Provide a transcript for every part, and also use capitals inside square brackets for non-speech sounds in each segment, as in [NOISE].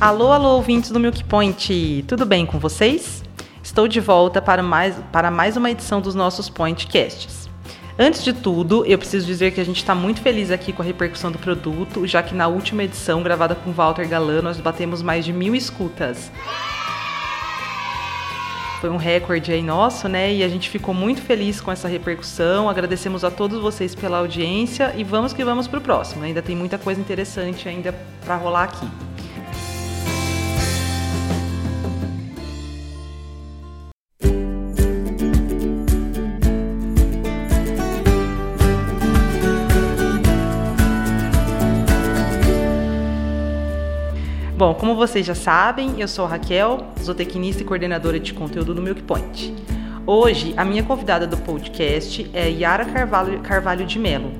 Alô, alô, ouvintes do Milk Point, tudo bem com vocês? Estou de volta para mais, para mais uma edição dos nossos Pointcasts. Antes de tudo, eu preciso dizer que a gente está muito feliz aqui com a repercussão do produto, já que na última edição, gravada com Walter Galan, nós batemos mais de mil escutas. Foi um recorde aí nosso, né? E a gente ficou muito feliz com essa repercussão. Agradecemos a todos vocês pela audiência e vamos que vamos para o próximo. Ainda tem muita coisa interessante ainda para rolar aqui. Como vocês já sabem, eu sou Raquel, zootecnista e coordenadora de conteúdo do Milk Point. Hoje, a minha convidada do podcast é Yara Carvalho, Carvalho de Melo,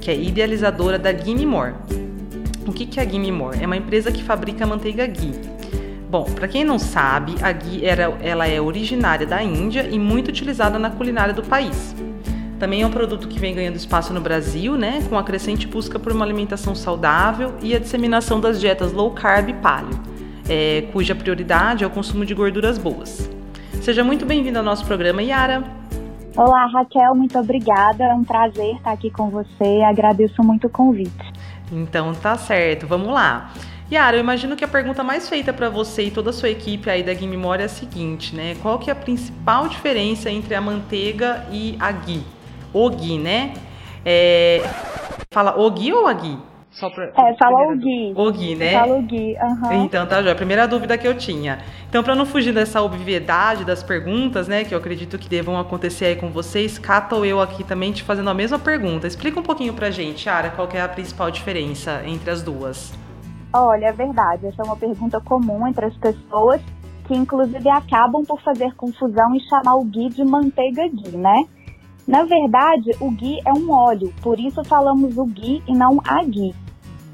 que é idealizadora da Gimme. O que é a Gimme? É uma empresa que fabrica manteiga ghee. Bom, para quem não sabe, a ghee era, ela é originária da Índia e muito utilizada na culinária do país. Também é um produto que vem ganhando espaço no Brasil, né, com a crescente busca por uma alimentação saudável e a disseminação das dietas low carb e paleo, é, cuja prioridade é o consumo de gorduras boas. Seja muito bem-vindo ao nosso programa, Yara. Olá, Raquel, muito obrigada. É um prazer estar aqui com você. Agradeço muito o convite. Então tá certo, vamos lá. Yara, eu imagino que a pergunta mais feita para você e toda a sua equipe aí da Gui Memória é a seguinte, né? Qual que é a principal diferença entre a manteiga e a ghee? Ogui, né? É... Fala Ogui ou Agui? Só pra... É, fala Ogui. Ogui, né? Fala Ogui, uhum. Então, tá, já. A primeira dúvida que eu tinha. Então, para não fugir dessa obviedade das perguntas, né, que eu acredito que devam acontecer aí com vocês, Cata ou eu aqui também te fazendo a mesma pergunta. Explica um pouquinho pra gente, Ara, qual é a principal diferença entre as duas. Olha, é verdade. Essa é uma pergunta comum entre as pessoas, que inclusive acabam por fazer confusão e chamar o ghee de manteiga ghee, né? Na verdade, o ghee é um óleo, por isso falamos o ghee e não a ghee.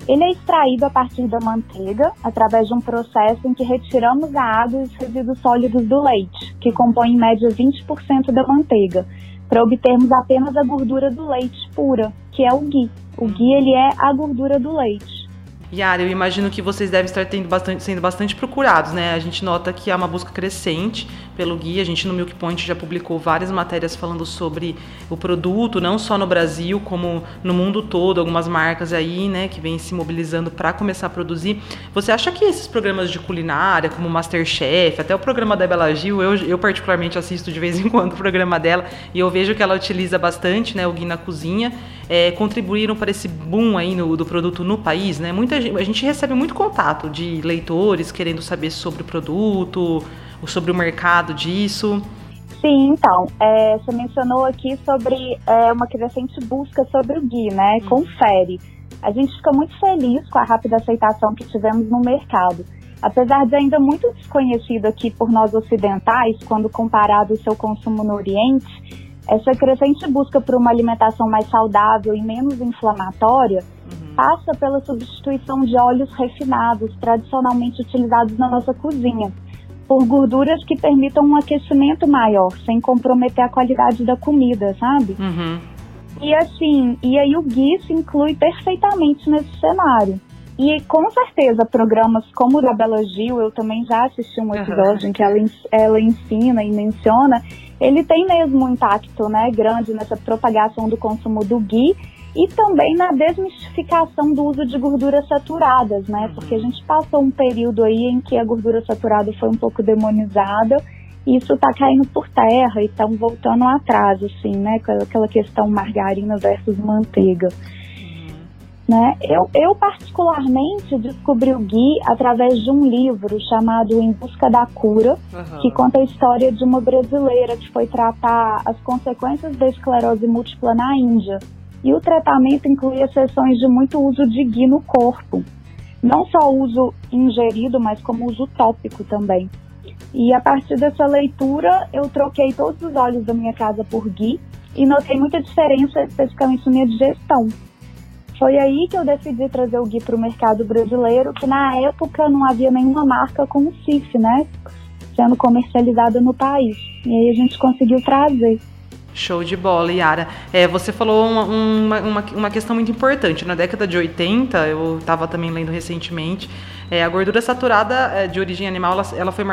Ele é extraído a partir da manteiga, através de um processo em que retiramos a água e os resíduos sólidos do leite, que compõe em média 20% da manteiga, para obtermos apenas a gordura do leite pura, que é o ghee. O ghee ele é a gordura do leite. Yara, eu imagino que vocês devem estar bastante, sendo bastante procurados, né? A gente nota que há uma busca crescente pelo guia. A gente no Milk Point já publicou várias matérias falando sobre o produto, não só no Brasil, como no mundo todo, algumas marcas aí, né, que vêm se mobilizando para começar a produzir. Você acha que esses programas de culinária, como Masterchef, até o programa da Bela Gil, eu, eu particularmente assisto de vez em quando o programa dela e eu vejo que ela utiliza bastante, né, o guia na cozinha, é, contribuíram para esse boom aí no, do produto no país, né? Muita a gente recebe muito contato de leitores querendo saber sobre o produto, sobre o mercado disso. Sim, então, é, você mencionou aqui sobre é, uma crescente busca sobre o Gui, né? Hum. Confere. A gente fica muito feliz com a rápida aceitação que tivemos no mercado. Apesar de ainda muito desconhecido aqui por nós ocidentais, quando comparado ao seu consumo no Oriente, essa crescente busca por uma alimentação mais saudável e menos inflamatória uhum. passa pela substituição de óleos refinados, tradicionalmente utilizados na nossa cozinha, por gorduras que permitam um aquecimento maior, sem comprometer a qualidade da comida, sabe? Uhum. E assim, e aí o Gui se inclui perfeitamente nesse cenário. E com certeza programas como o da Bela Gil, eu também já assisti um episódio uhum. em que ela, ela ensina e menciona, ele tem mesmo um impacto né, grande nessa propagação do consumo do ghee e também na desmistificação do uso de gorduras saturadas, né? Uhum. Porque a gente passou um período aí em que a gordura saturada foi um pouco demonizada e isso está caindo por terra e estão voltando atrás, assim, né? Aquela questão margarina versus manteiga. Né? Eu, eu, particularmente, descobri o Gui através de um livro chamado Em Busca da Cura, uhum. que conta a história de uma brasileira que foi tratar as consequências da esclerose múltipla na Índia. E o tratamento incluía sessões de muito uso de Gui no corpo. Não só uso ingerido, mas como uso tópico também. E a partir dessa leitura, eu troquei todos os óleos da minha casa por Gui e notei muita diferença, especificamente na minha digestão. Foi aí que eu decidi trazer o Gui para o mercado brasileiro, que na época não havia nenhuma marca com o CIF, né? Sendo comercializada no país. E aí a gente conseguiu trazer. Show de bola, Yara. É, você falou uma, uma, uma, questão muito importante. Na década de 80, eu estava também lendo recentemente, é, a gordura saturada é, de origem animal ela, ela, foi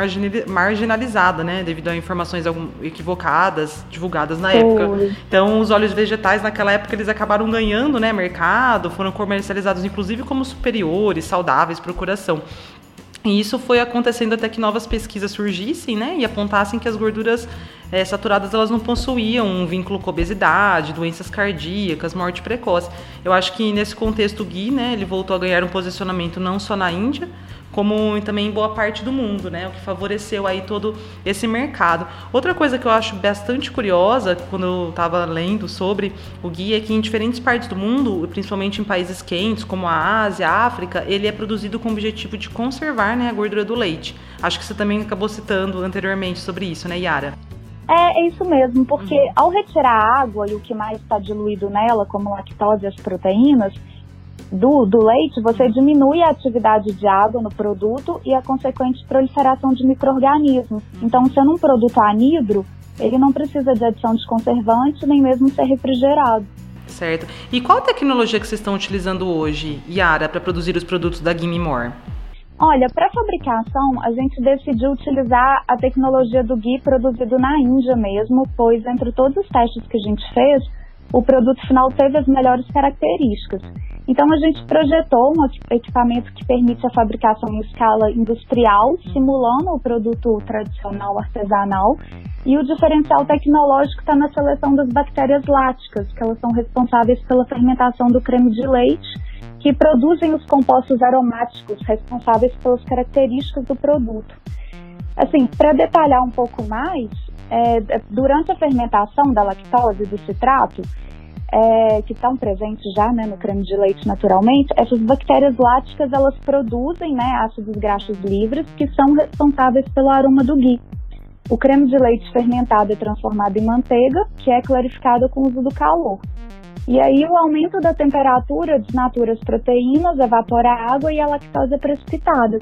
marginalizada, né, devido a informações equivocadas divulgadas na época. Então, os óleos vegetais naquela época eles acabaram ganhando, né, mercado, foram comercializados inclusive como superiores, saudáveis para o coração. E isso foi acontecendo até que novas pesquisas surgissem, né, e apontassem que as gorduras é, saturadas elas não possuíam um vínculo com obesidade, doenças cardíacas, morte precoce. Eu acho que nesse contexto o Gui, né, ele voltou a ganhar um posicionamento não só na Índia, como também em boa parte do mundo, né? O que favoreceu aí todo esse mercado. Outra coisa que eu acho bastante curiosa quando eu estava lendo sobre o guia é que em diferentes partes do mundo, principalmente em países quentes como a Ásia, a África, ele é produzido com o objetivo de conservar né, a gordura do leite. Acho que você também acabou citando anteriormente sobre isso, né, Yara? É, é isso mesmo, porque uhum. ao retirar a água e o que mais está diluído nela, como lactose e as proteínas, do, do leite, você diminui a atividade de água no produto e a consequente proliferação de micro-organismos. Então, sendo um produto anidro, ele não precisa de adição de conservante nem mesmo ser refrigerado. Certo. E qual a tecnologia que vocês estão utilizando hoje, Yara, para produzir os produtos da Gimme More? Olha, para fabricação, a gente decidiu utilizar a tecnologia do Gui produzido na Índia mesmo, pois entre todos os testes que a gente fez, o produto final teve as melhores características. Então a gente projetou um equipamento que permite a fabricação em escala industrial, simulando o produto tradicional artesanal. E o diferencial tecnológico está na seleção das bactérias láticas, que elas são responsáveis pela fermentação do creme de leite, que produzem os compostos aromáticos responsáveis pelas características do produto. Assim, para detalhar um pouco mais, é, durante a fermentação da lactose e do citrato, é, que estão presentes já né, no creme de leite naturalmente, essas bactérias láticas elas produzem né, ácidos graxos livres que são responsáveis pelo aroma do ghee. O creme de leite fermentado é transformado em manteiga, que é clarificada com o uso do calor. E aí o aumento da temperatura desnatura as proteínas, evapora a água e a lactose é precipitada.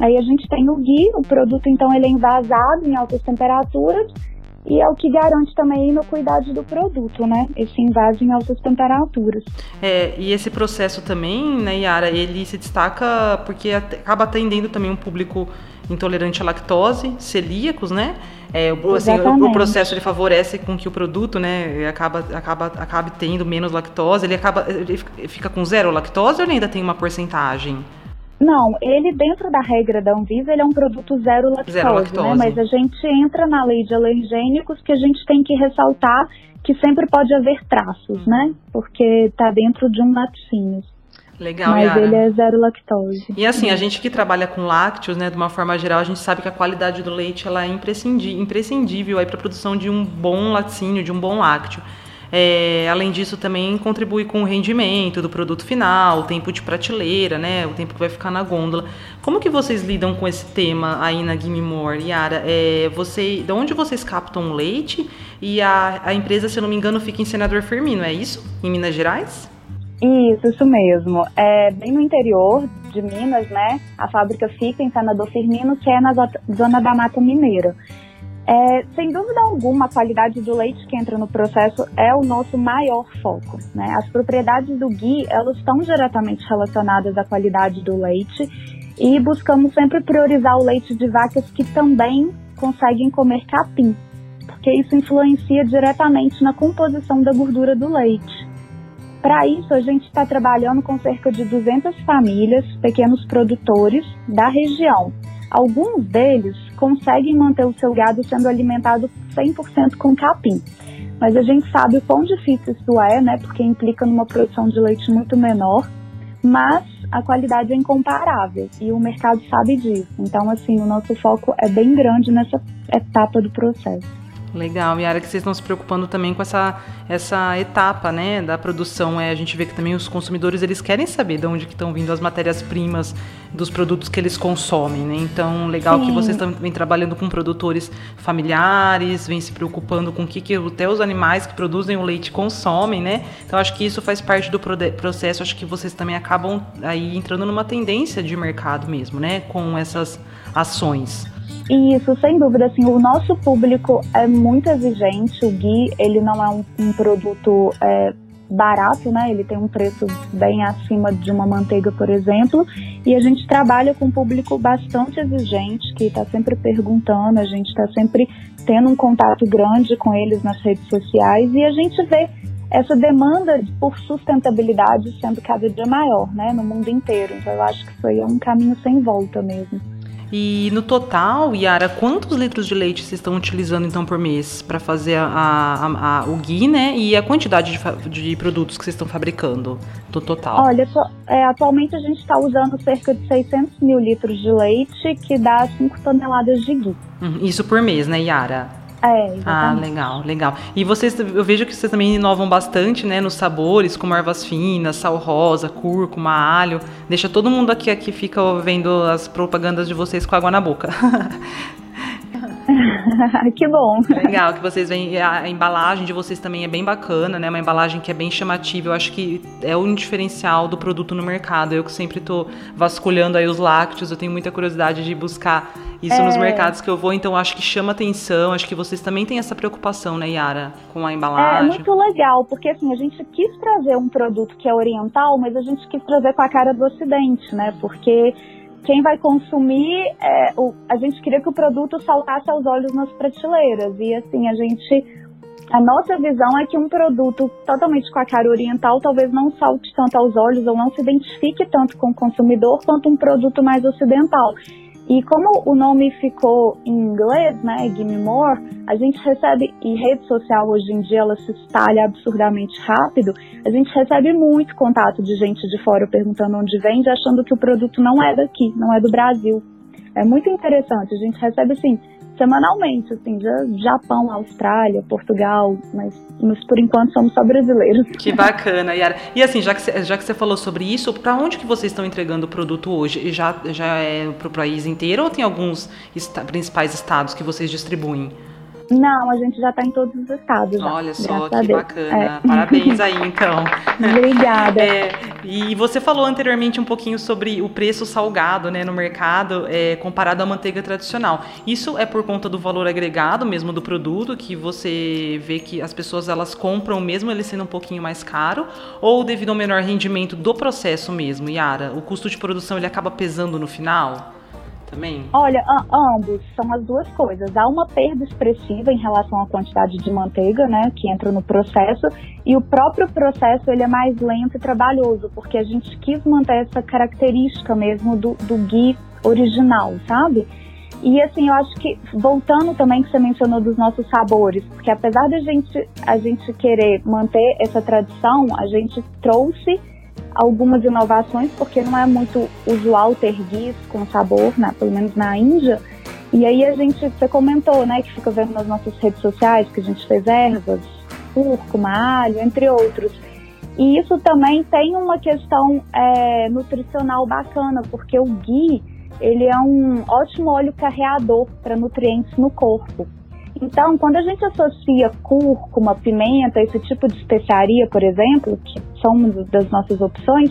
Aí a gente tem o ghee, o produto então ele é envasado em altas temperaturas e é o que garante também a inocuidade do produto, né? Esse invase em altas temperaturas. É, e esse processo também, né, Yara, ele se destaca porque acaba atendendo também um público intolerante à lactose, celíacos, né? É, o, assim, o, o, processo ele favorece com que o produto, né, acaba, acaba, acabe tendo menos lactose. Ele acaba, ele fica com zero lactose ou ele ainda tem uma porcentagem? Não, ele dentro da regra da Anvisa, ele é um produto zero lactose, zero lactose. né? Mas a gente entra na lei de alergênicos que a gente tem que ressaltar que sempre pode haver traços, né? Porque está dentro de um laticínio. Legal, Mas Yara. ele é zero lactose. E assim, a gente que trabalha com lácteos, né, de uma forma geral, a gente sabe que a qualidade do leite ela é imprescindível, imprescindível para a produção de um bom laticínio, de um bom lácteo. É, além disso, também contribui com o rendimento do produto final, o tempo de prateleira, né, o tempo que vai ficar na gôndola. Como que vocês lidam com esse tema aí na Gimme More, Yara? É, você, de onde vocês captam o leite? E a, a empresa, se eu não me engano, fica em Senador Firmino, é isso? Em Minas Gerais? Isso, isso mesmo. É bem no interior de Minas, né? A fábrica fica em Senador Firmino, que é na zona da Mata Mineira. É, sem dúvida alguma, a qualidade do leite que entra no processo é o nosso maior foco. Né? As propriedades do ghee, elas estão diretamente relacionadas à qualidade do leite e buscamos sempre priorizar o leite de vacas que também conseguem comer capim, porque isso influencia diretamente na composição da gordura do leite. Para isso, a gente está trabalhando com cerca de 200 famílias, pequenos produtores da região, Alguns deles conseguem manter o seu gado sendo alimentado 100% com capim. Mas a gente sabe o quão difícil isso é, né? Porque implica numa produção de leite muito menor. Mas a qualidade é incomparável e o mercado sabe disso. Então, assim, o nosso foco é bem grande nessa etapa do processo. Legal, e a área que vocês estão se preocupando também com essa, essa etapa, né, da produção, é a gente vê que também os consumidores, eles querem saber de onde que estão vindo as matérias-primas dos produtos que eles consomem, né, então legal Sim. que vocês estão vem trabalhando com produtores familiares, vem se preocupando com o que, que até os animais que produzem o leite consomem, né, então acho que isso faz parte do processo, acho que vocês também acabam aí entrando numa tendência de mercado mesmo, né, com essas ações. Isso, sem dúvida, assim, o nosso público é muito exigente, o Gui, ele não é um, um produto é, barato, né? Ele tem um preço bem acima de uma manteiga, por exemplo. E a gente trabalha com um público bastante exigente, que está sempre perguntando, a gente está sempre tendo um contato grande com eles nas redes sociais e a gente vê essa demanda por sustentabilidade sendo cada dia maior, né, no mundo inteiro. Então eu acho que isso aí é um caminho sem volta mesmo. E no total, Yara, quantos litros de leite vocês estão utilizando então por mês para fazer a, a, a, o ghee, né? E a quantidade de, de, produtos que vocês estão fabricando no total? Olha, é, atualmente a gente está usando cerca de 600 mil litros de leite, que dá 5 toneladas de ghee. Uhum, isso por mês, né, Yara? É, exatamente. Ah, legal, legal. E vocês, eu vejo que vocês também inovam bastante, né, nos sabores, como ervas finas, sal rosa, cúrcuma, alho. Deixa todo mundo aqui que fica vendo as propagandas de vocês com água na boca. [LAUGHS] [LAUGHS] que bom. Legal que vocês veem. A embalagem de vocês também é bem bacana, né? Uma embalagem que é bem chamativa. Eu acho que é um diferencial do produto no mercado. Eu que sempre estou vasculhando aí os lácteos, eu tenho muita curiosidade de buscar isso é... nos mercados que eu vou, então acho que chama atenção. Acho que vocês também têm essa preocupação, né, Yara, com a embalagem. É muito legal, porque assim, a gente quis trazer um produto que é oriental, mas a gente quis trazer com a cara do ocidente, né? Porque quem vai consumir, é, o, a gente queria que o produto saltasse aos olhos nas prateleiras. E assim, a gente. A nossa visão é que um produto totalmente com a cara oriental talvez não salte tanto aos olhos ou não se identifique tanto com o consumidor quanto um produto mais ocidental. E como o nome ficou em inglês, né, Gimme More, a gente recebe, e rede social hoje em dia ela se espalha absurdamente rápido, a gente recebe muito contato de gente de fora perguntando onde vende, achando que o produto não é daqui, não é do Brasil. É muito interessante, a gente recebe assim, semanalmente, assim, de Japão, Austrália, Portugal, mas, mas por enquanto somos só brasileiros. Que bacana, Yara. E assim, já que, já que você falou sobre isso, para onde que vocês estão entregando o produto hoje? Já, já é para o país inteiro ou tem alguns est principais estados que vocês distribuem? Não, a gente já está em todos os estados. Já, Olha só, que bacana. É. Parabéns [LAUGHS] aí, então. Obrigada. É, e você falou anteriormente um pouquinho sobre o preço salgado né, no mercado é, comparado à manteiga tradicional. Isso é por conta do valor agregado mesmo do produto, que você vê que as pessoas elas compram mesmo ele sendo um pouquinho mais caro, ou devido ao menor rendimento do processo mesmo, Yara? O custo de produção ele acaba pesando no final? Também? Olha, ambos são as duas coisas. Há uma perda expressiva em relação à quantidade de manteiga, né, que entra no processo, e o próprio processo ele é mais lento e trabalhoso, porque a gente quis manter essa característica mesmo do, do ghee original, sabe? E assim, eu acho que, voltando também que você mencionou dos nossos sabores, porque apesar da gente, a gente querer manter essa tradição, a gente trouxe algumas inovações, porque não é muito usual ter guis com sabor, né, pelo menos na Índia. E aí a gente, você comentou, né, que fica vendo nas nossas redes sociais que a gente fez ervas, cúrcuma, alho, entre outros. E isso também tem uma questão é, nutricional bacana, porque o ghee, ele é um ótimo óleo carreador para nutrientes no corpo. Então, quando a gente associa cúrcuma, pimenta, esse tipo de especiaria, por exemplo, que são uma das nossas opções,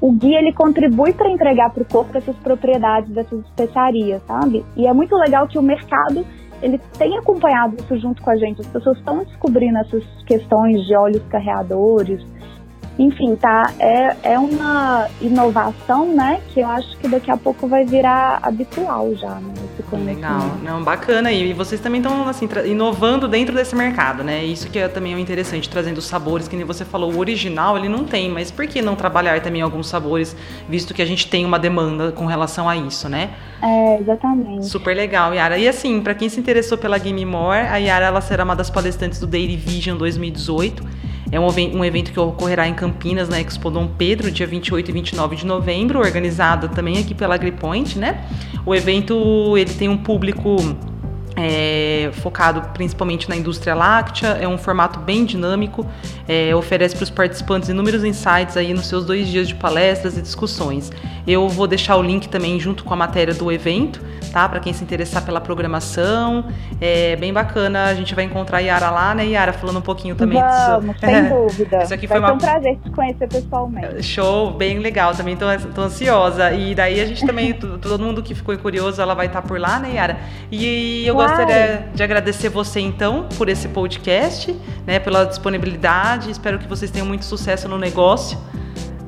o guia ele contribui para entregar para o corpo essas propriedades dessas especiarias, sabe? E é muito legal que o mercado ele tem acompanhado isso junto com a gente. As pessoas estão descobrindo essas questões de óleos carreadores, enfim, tá? É, é uma inovação, né? Que eu acho que daqui a pouco vai virar habitual já, né? Legal, não, bacana. E vocês também estão, assim, inovando dentro desse mercado, né? Isso que é também é interessante, trazendo sabores, que nem você falou, o original ele não tem, mas por que não trabalhar também alguns sabores, visto que a gente tem uma demanda com relação a isso, né? É, exatamente. Super legal, Yara. E assim, para quem se interessou pela Game More, a Yara ela será uma das palestrantes do Daily Vision 2018 é um, evento que ocorrerá em Campinas, na Expo Dom Pedro, dia 28 e 29 de novembro, organizado também aqui pela AgriPoint, né? O evento ele tem um público é, focado principalmente na indústria láctea, é um formato bem dinâmico, é, oferece para os participantes inúmeros insights aí nos seus dois dias de palestras e discussões. Eu vou deixar o link também junto com a matéria do evento, tá? Para quem se interessar pela programação, é bem bacana. A gente vai encontrar a Yara lá, né, Yara, falando um pouquinho também Vamos, disso. sem [LAUGHS] dúvida. Isso aqui vai foi uma... um prazer te conhecer pessoalmente. Show, bem legal. Também tô ansiosa. E daí a gente também, [LAUGHS] todo mundo que ficou curioso, ela vai estar por lá, né, Yara? E eu. Gostaria de agradecer você então por esse podcast, né, pela disponibilidade. Espero que vocês tenham muito sucesso no negócio,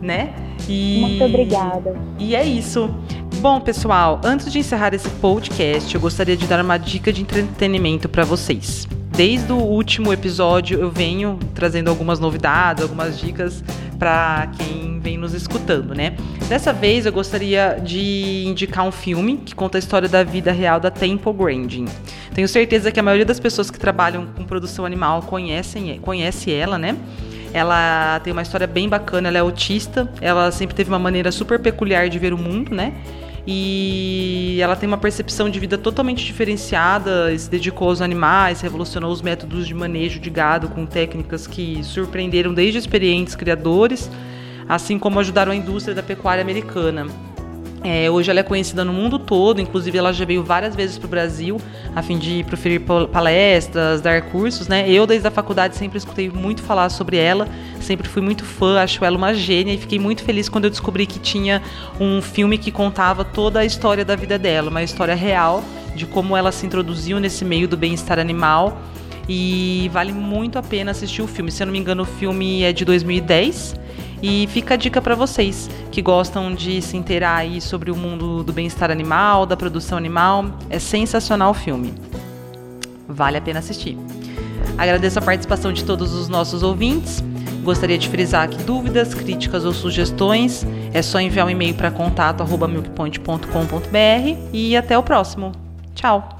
né? E... Muito obrigada. E é isso. Bom, pessoal, antes de encerrar esse podcast, eu gostaria de dar uma dica de entretenimento para vocês. Desde o último episódio eu venho trazendo algumas novidades, algumas dicas para quem vem nos escutando, né? Dessa vez eu gostaria de indicar um filme que conta a história da vida real da Temple Grandin. Tenho certeza que a maioria das pessoas que trabalham com produção animal conhecem, conhece ela, né? Ela tem uma história bem bacana, ela é autista, ela sempre teve uma maneira super peculiar de ver o mundo, né? E ela tem uma percepção de vida totalmente diferenciada, se dedicou aos animais, revolucionou os métodos de manejo de gado com técnicas que surpreenderam desde experientes criadores, assim como ajudaram a indústria da pecuária americana. É, hoje ela é conhecida no mundo todo, inclusive ela já veio várias vezes para o Brasil a fim de proferir palestras, dar cursos, né? Eu desde a faculdade sempre escutei muito falar sobre ela, sempre fui muito fã, acho ela uma gênia e fiquei muito feliz quando eu descobri que tinha um filme que contava toda a história da vida dela, uma história real de como ela se introduziu nesse meio do bem-estar animal e vale muito a pena assistir o filme. Se eu não me engano, o filme é de 2010 e fica a dica para vocês que gostam de se inteirar aí sobre o mundo do bem-estar animal, da produção animal. É sensacional o filme. Vale a pena assistir. Agradeço a participação de todos os nossos ouvintes. Gostaria de frisar que dúvidas, críticas ou sugestões é só enviar um e-mail para contato@milkpoint.com.br e até o próximo. Tchau.